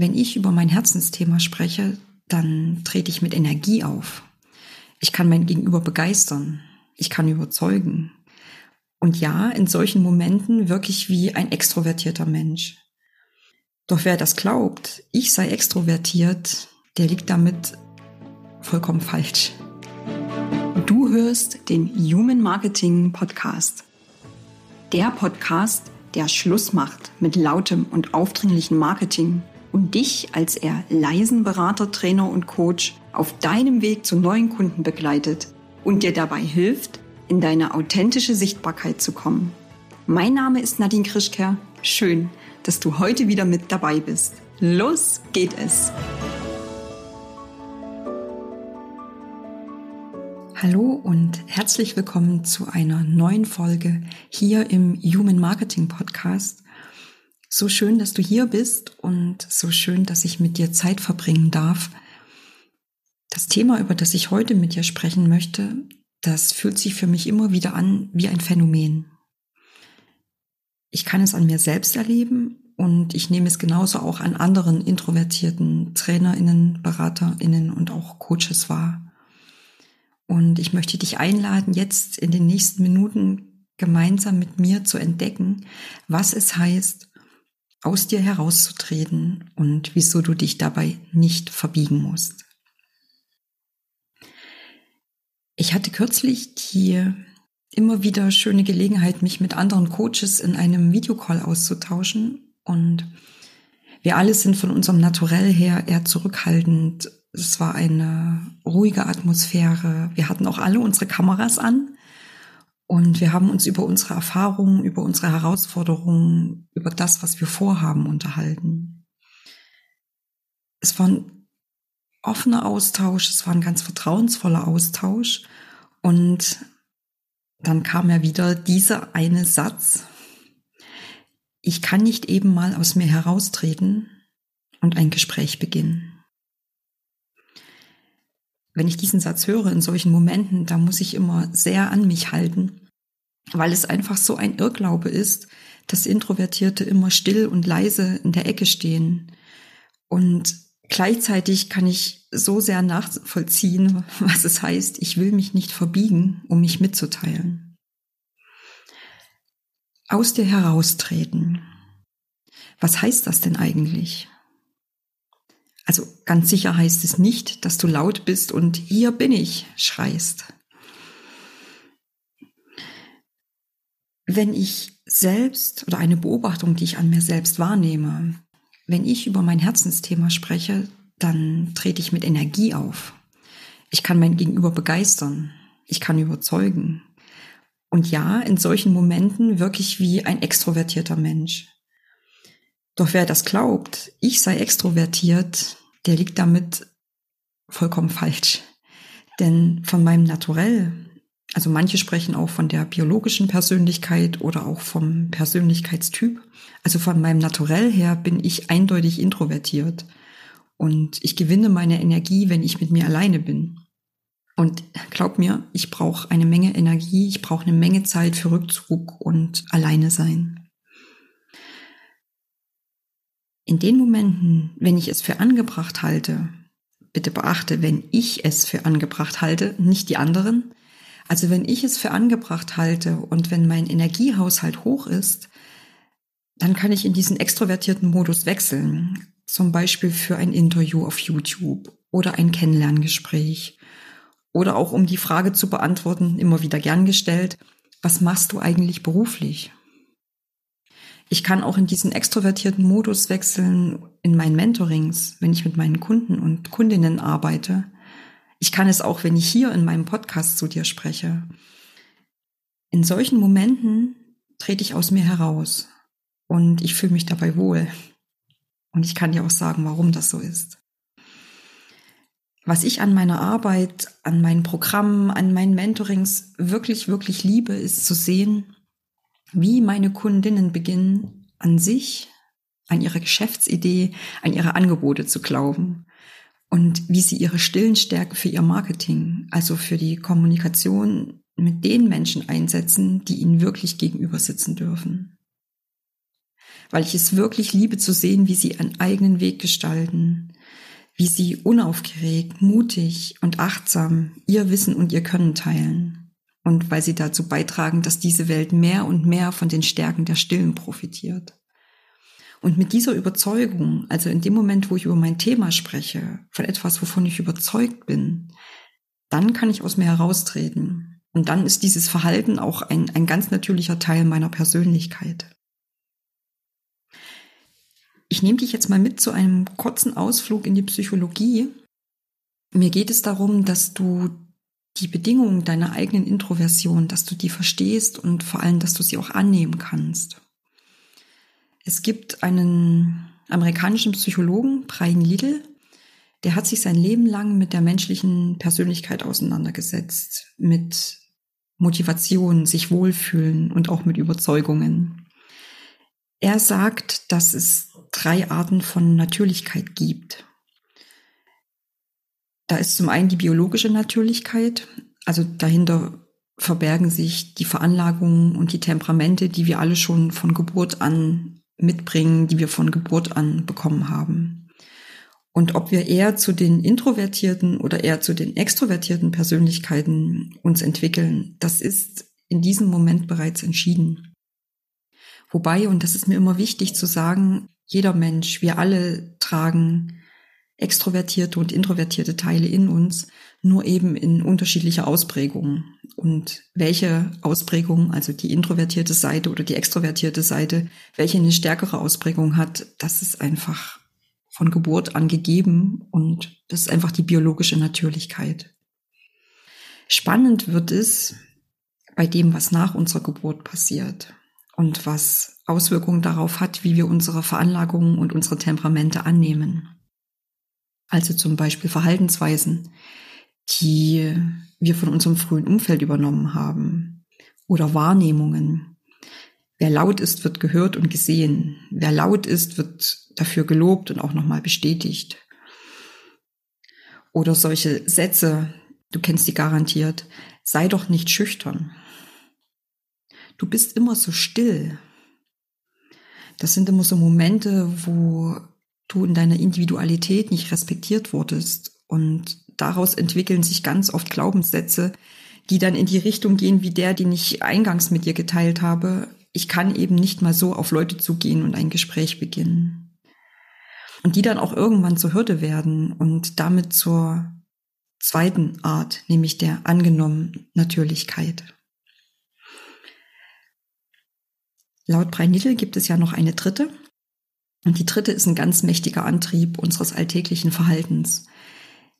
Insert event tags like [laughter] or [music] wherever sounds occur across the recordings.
Wenn ich über mein Herzensthema spreche, dann trete ich mit Energie auf. Ich kann mein Gegenüber begeistern. Ich kann überzeugen. Und ja, in solchen Momenten wirklich wie ein extrovertierter Mensch. Doch wer das glaubt, ich sei extrovertiert, der liegt damit vollkommen falsch. Du hörst den Human Marketing Podcast. Der Podcast, der Schluss macht mit lautem und aufdringlichen Marketing und dich als eher leisen Berater, Trainer und Coach auf deinem Weg zu neuen Kunden begleitet und dir dabei hilft, in deine authentische Sichtbarkeit zu kommen. Mein Name ist Nadine Krischker. Schön, dass du heute wieder mit dabei bist. Los geht es! Hallo und herzlich willkommen zu einer neuen Folge hier im Human Marketing Podcast. So schön, dass du hier bist und so schön, dass ich mit dir Zeit verbringen darf. Das Thema, über das ich heute mit dir sprechen möchte, das fühlt sich für mich immer wieder an wie ein Phänomen. Ich kann es an mir selbst erleben und ich nehme es genauso auch an anderen introvertierten Trainerinnen, Beraterinnen und auch Coaches wahr. Und ich möchte dich einladen, jetzt in den nächsten Minuten gemeinsam mit mir zu entdecken, was es heißt, aus dir herauszutreten und wieso du dich dabei nicht verbiegen musst. Ich hatte kürzlich die immer wieder schöne Gelegenheit, mich mit anderen Coaches in einem Videocall auszutauschen. Und wir alle sind von unserem Naturell her eher zurückhaltend. Es war eine ruhige Atmosphäre. Wir hatten auch alle unsere Kameras an. Und wir haben uns über unsere Erfahrungen, über unsere Herausforderungen, über das, was wir vorhaben, unterhalten. Es war ein offener Austausch, es war ein ganz vertrauensvoller Austausch. Und dann kam ja wieder dieser eine Satz. Ich kann nicht eben mal aus mir heraustreten und ein Gespräch beginnen. Wenn ich diesen Satz höre in solchen Momenten, da muss ich immer sehr an mich halten, weil es einfach so ein Irrglaube ist, dass Introvertierte immer still und leise in der Ecke stehen und Gleichzeitig kann ich so sehr nachvollziehen, [laughs] was es heißt, ich will mich nicht verbiegen, um mich mitzuteilen. Aus dir heraustreten. Was heißt das denn eigentlich? Also ganz sicher heißt es nicht, dass du laut bist und hier bin ich schreist. Wenn ich selbst oder eine Beobachtung, die ich an mir selbst wahrnehme, wenn ich über mein Herzensthema spreche, dann trete ich mit Energie auf. Ich kann mein Gegenüber begeistern. Ich kann überzeugen. Und ja, in solchen Momenten wirklich wie ein extrovertierter Mensch. Doch wer das glaubt, ich sei extrovertiert, der liegt damit vollkommen falsch. Denn von meinem Naturell, also manche sprechen auch von der biologischen Persönlichkeit oder auch vom Persönlichkeitstyp, also von meinem Naturell her bin ich eindeutig introvertiert. Und ich gewinne meine Energie, wenn ich mit mir alleine bin. Und glaub mir, ich brauche eine Menge Energie, ich brauche eine Menge Zeit für Rückzug und alleine sein. In den Momenten, wenn ich es für angebracht halte, bitte beachte, wenn ich es für angebracht halte, nicht die anderen. Also wenn ich es für angebracht halte und wenn mein Energiehaushalt hoch ist, dann kann ich in diesen extrovertierten Modus wechseln. Zum Beispiel für ein Interview auf YouTube oder ein Kennenlerngespräch. Oder auch um die Frage zu beantworten, immer wieder gern gestellt, was machst du eigentlich beruflich? Ich kann auch in diesen extrovertierten Modus wechseln in meinen Mentorings, wenn ich mit meinen Kunden und Kundinnen arbeite. Ich kann es auch, wenn ich hier in meinem Podcast zu dir spreche. In solchen Momenten trete ich aus mir heraus und ich fühle mich dabei wohl. Und ich kann dir auch sagen, warum das so ist. Was ich an meiner Arbeit, an meinen Programmen, an meinen Mentorings wirklich, wirklich liebe, ist zu sehen, wie meine Kundinnen beginnen, an sich, an ihre Geschäftsidee, an ihre Angebote zu glauben und wie sie ihre stillen Stärken für ihr Marketing, also für die Kommunikation mit den Menschen einsetzen, die ihnen wirklich gegenüber sitzen dürfen. weil ich es wirklich liebe zu sehen, wie sie einen eigenen Weg gestalten, wie sie unaufgeregt, mutig und achtsam ihr Wissen und ihr Können teilen und weil sie dazu beitragen, dass diese Welt mehr und mehr von den Stärken der Stillen profitiert. Und mit dieser Überzeugung, also in dem Moment, wo ich über mein Thema spreche, von etwas, wovon ich überzeugt bin, dann kann ich aus mir heraustreten. Und dann ist dieses Verhalten auch ein, ein ganz natürlicher Teil meiner Persönlichkeit. Ich nehme dich jetzt mal mit zu einem kurzen Ausflug in die Psychologie. Mir geht es darum, dass du die Bedingungen deiner eigenen Introversion, dass du die verstehst und vor allem, dass du sie auch annehmen kannst. Es gibt einen amerikanischen Psychologen, Brian Little, der hat sich sein Leben lang mit der menschlichen Persönlichkeit auseinandergesetzt, mit Motivation, sich wohlfühlen und auch mit Überzeugungen. Er sagt, dass es drei Arten von Natürlichkeit gibt. Da ist zum einen die biologische Natürlichkeit, also dahinter verbergen sich die Veranlagungen und die Temperamente, die wir alle schon von Geburt an mitbringen, die wir von Geburt an bekommen haben. Und ob wir eher zu den introvertierten oder eher zu den extrovertierten Persönlichkeiten uns entwickeln, das ist in diesem Moment bereits entschieden. Wobei, und das ist mir immer wichtig zu sagen, jeder Mensch, wir alle tragen extrovertierte und introvertierte Teile in uns, nur eben in unterschiedlicher Ausprägung. Und welche Ausprägung, also die introvertierte Seite oder die extrovertierte Seite, welche eine stärkere Ausprägung hat, das ist einfach von Geburt an gegeben und das ist einfach die biologische Natürlichkeit. Spannend wird es bei dem, was nach unserer Geburt passiert und was Auswirkungen darauf hat, wie wir unsere Veranlagungen und unsere Temperamente annehmen. Also zum Beispiel Verhaltensweisen, die wir von unserem frühen Umfeld übernommen haben oder Wahrnehmungen. Wer laut ist, wird gehört und gesehen. Wer laut ist, wird dafür gelobt und auch nochmal bestätigt. Oder solche Sätze, du kennst die garantiert, sei doch nicht schüchtern. Du bist immer so still. Das sind immer so Momente, wo du in deiner Individualität nicht respektiert wurdest. Und daraus entwickeln sich ganz oft Glaubenssätze, die dann in die Richtung gehen wie der, den ich eingangs mit dir geteilt habe. Ich kann eben nicht mal so auf Leute zugehen und ein Gespräch beginnen und die dann auch irgendwann zur Hürde werden und damit zur zweiten Art, nämlich der angenommen Natürlichkeit. Laut Breinittel gibt es ja noch eine dritte. Und die dritte ist ein ganz mächtiger Antrieb unseres alltäglichen Verhaltens.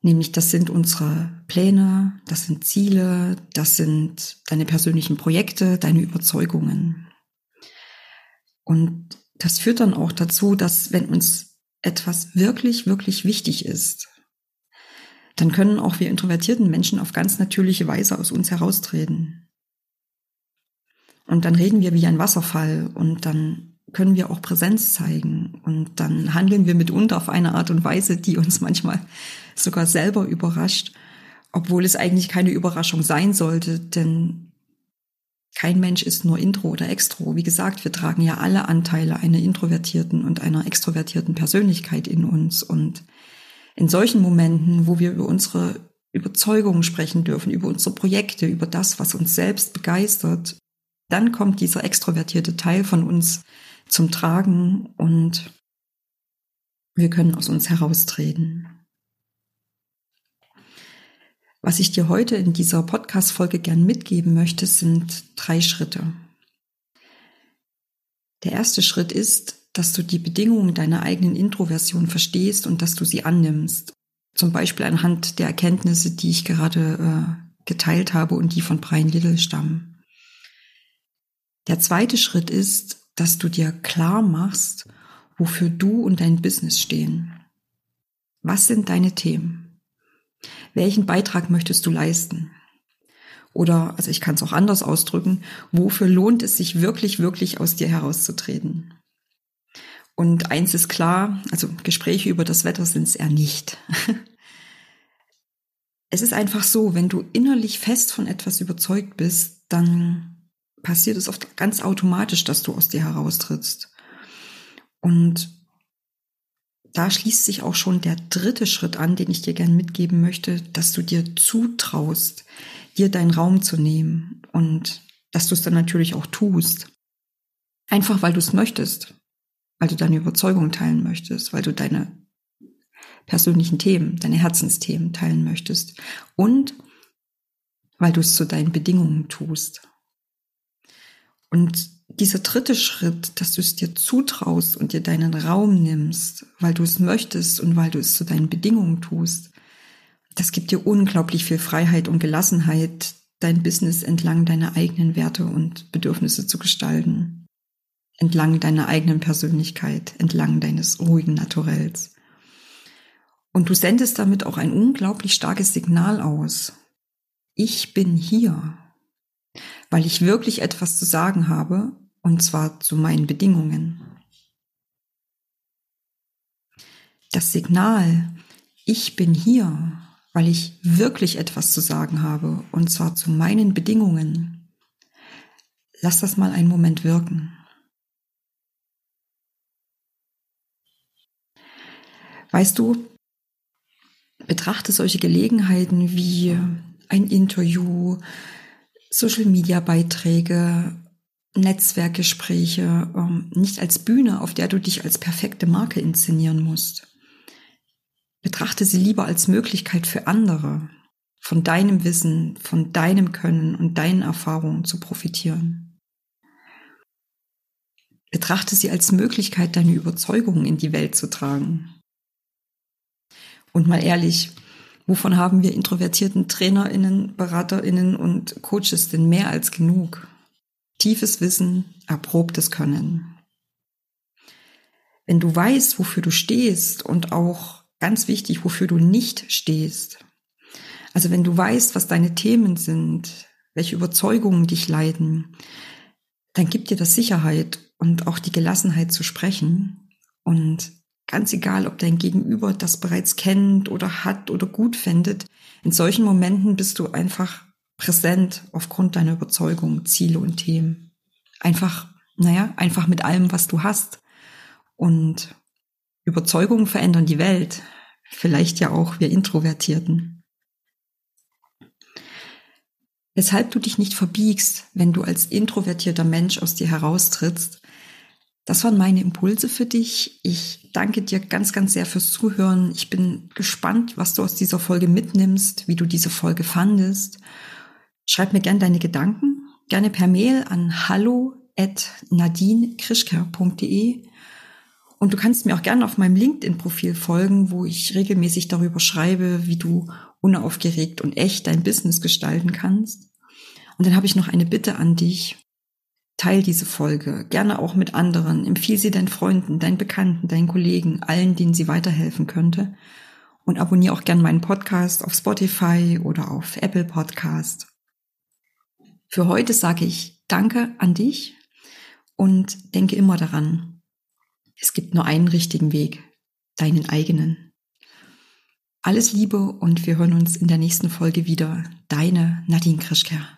Nämlich das sind unsere Pläne, das sind Ziele, das sind deine persönlichen Projekte, deine Überzeugungen. Und das führt dann auch dazu, dass wenn uns etwas wirklich, wirklich wichtig ist, dann können auch wir introvertierten Menschen auf ganz natürliche Weise aus uns heraustreten. Und dann reden wir wie ein Wasserfall und dann können wir auch Präsenz zeigen und dann handeln wir mitunter auf eine Art und Weise, die uns [laughs] manchmal sogar selber überrascht, obwohl es eigentlich keine Überraschung sein sollte, denn kein Mensch ist nur Intro oder Extro. Wie gesagt, wir tragen ja alle Anteile einer introvertierten und einer extrovertierten Persönlichkeit in uns. Und in solchen Momenten, wo wir über unsere Überzeugungen sprechen dürfen, über unsere Projekte, über das, was uns selbst begeistert, dann kommt dieser extrovertierte Teil von uns zum Tragen und wir können aus uns heraustreten. Was ich dir heute in dieser Podcast-Folge gern mitgeben möchte, sind drei Schritte. Der erste Schritt ist, dass du die Bedingungen deiner eigenen Introversion verstehst und dass du sie annimmst. Zum Beispiel anhand der Erkenntnisse, die ich gerade äh, geteilt habe und die von Brian Little stammen. Der zweite Schritt ist, dass du dir klar machst, wofür du und dein Business stehen. Was sind deine Themen? Welchen Beitrag möchtest du leisten? Oder, also ich kann es auch anders ausdrücken, wofür lohnt es sich wirklich, wirklich aus dir herauszutreten? Und eins ist klar, also Gespräche über das Wetter sind es eher nicht. [laughs] es ist einfach so, wenn du innerlich fest von etwas überzeugt bist, dann passiert es oft ganz automatisch, dass du aus dir heraustrittst. Und da schließt sich auch schon der dritte Schritt an, den ich dir gern mitgeben möchte, dass du dir zutraust, dir deinen Raum zu nehmen und dass du es dann natürlich auch tust. Einfach weil du es möchtest, weil du deine Überzeugung teilen möchtest, weil du deine persönlichen Themen, deine Herzensthemen teilen möchtest und weil du es zu deinen Bedingungen tust. Und dieser dritte Schritt, dass du es dir zutraust und dir deinen Raum nimmst, weil du es möchtest und weil du es zu deinen Bedingungen tust, das gibt dir unglaublich viel Freiheit und Gelassenheit, dein Business entlang deiner eigenen Werte und Bedürfnisse zu gestalten. Entlang deiner eigenen Persönlichkeit, entlang deines ruhigen Naturells. Und du sendest damit auch ein unglaublich starkes Signal aus. Ich bin hier, weil ich wirklich etwas zu sagen habe und zwar zu meinen Bedingungen. Das Signal, ich bin hier, weil ich wirklich etwas zu sagen habe, und zwar zu meinen Bedingungen. Lass das mal einen Moment wirken. Weißt du, betrachte solche Gelegenheiten wie ein Interview, Social-Media-Beiträge, Netzwerkgespräche ähm, nicht als Bühne, auf der du dich als perfekte Marke inszenieren musst. Betrachte sie lieber als Möglichkeit für andere, von deinem Wissen, von deinem Können und deinen Erfahrungen zu profitieren. Betrachte sie als Möglichkeit, deine Überzeugungen in die Welt zu tragen. Und mal ehrlich, wovon haben wir introvertierten Trainerinnen, Beraterinnen und Coaches denn mehr als genug? Tiefes Wissen, erprobtes Können. Wenn du weißt, wofür du stehst und auch ganz wichtig, wofür du nicht stehst, also wenn du weißt, was deine Themen sind, welche Überzeugungen dich leiden, dann gibt dir das Sicherheit und auch die Gelassenheit zu sprechen. Und ganz egal, ob dein Gegenüber das bereits kennt oder hat oder gut findet, in solchen Momenten bist du einfach präsent aufgrund deiner Überzeugung, Ziele und Themen. Einfach, naja, einfach mit allem, was du hast. Und Überzeugungen verändern die Welt. Vielleicht ja auch wir Introvertierten. Weshalb du dich nicht verbiegst, wenn du als introvertierter Mensch aus dir heraustrittst, das waren meine Impulse für dich. Ich danke dir ganz, ganz sehr fürs Zuhören. Ich bin gespannt, was du aus dieser Folge mitnimmst, wie du diese Folge fandest. Schreib mir gerne deine Gedanken, gerne per Mail an hallo at nadinekrischker.de und du kannst mir auch gerne auf meinem LinkedIn-Profil folgen, wo ich regelmäßig darüber schreibe, wie du unaufgeregt und echt dein Business gestalten kannst. Und dann habe ich noch eine Bitte an dich. Teil diese Folge, gerne auch mit anderen. Empfiehl sie deinen Freunden, deinen Bekannten, deinen Kollegen, allen, denen sie weiterhelfen könnte. Und abonniere auch gerne meinen Podcast auf Spotify oder auf Apple Podcast. Für heute sage ich Danke an dich und denke immer daran, es gibt nur einen richtigen Weg, deinen eigenen. Alles Liebe und wir hören uns in der nächsten Folge wieder. Deine Nadine Krischker.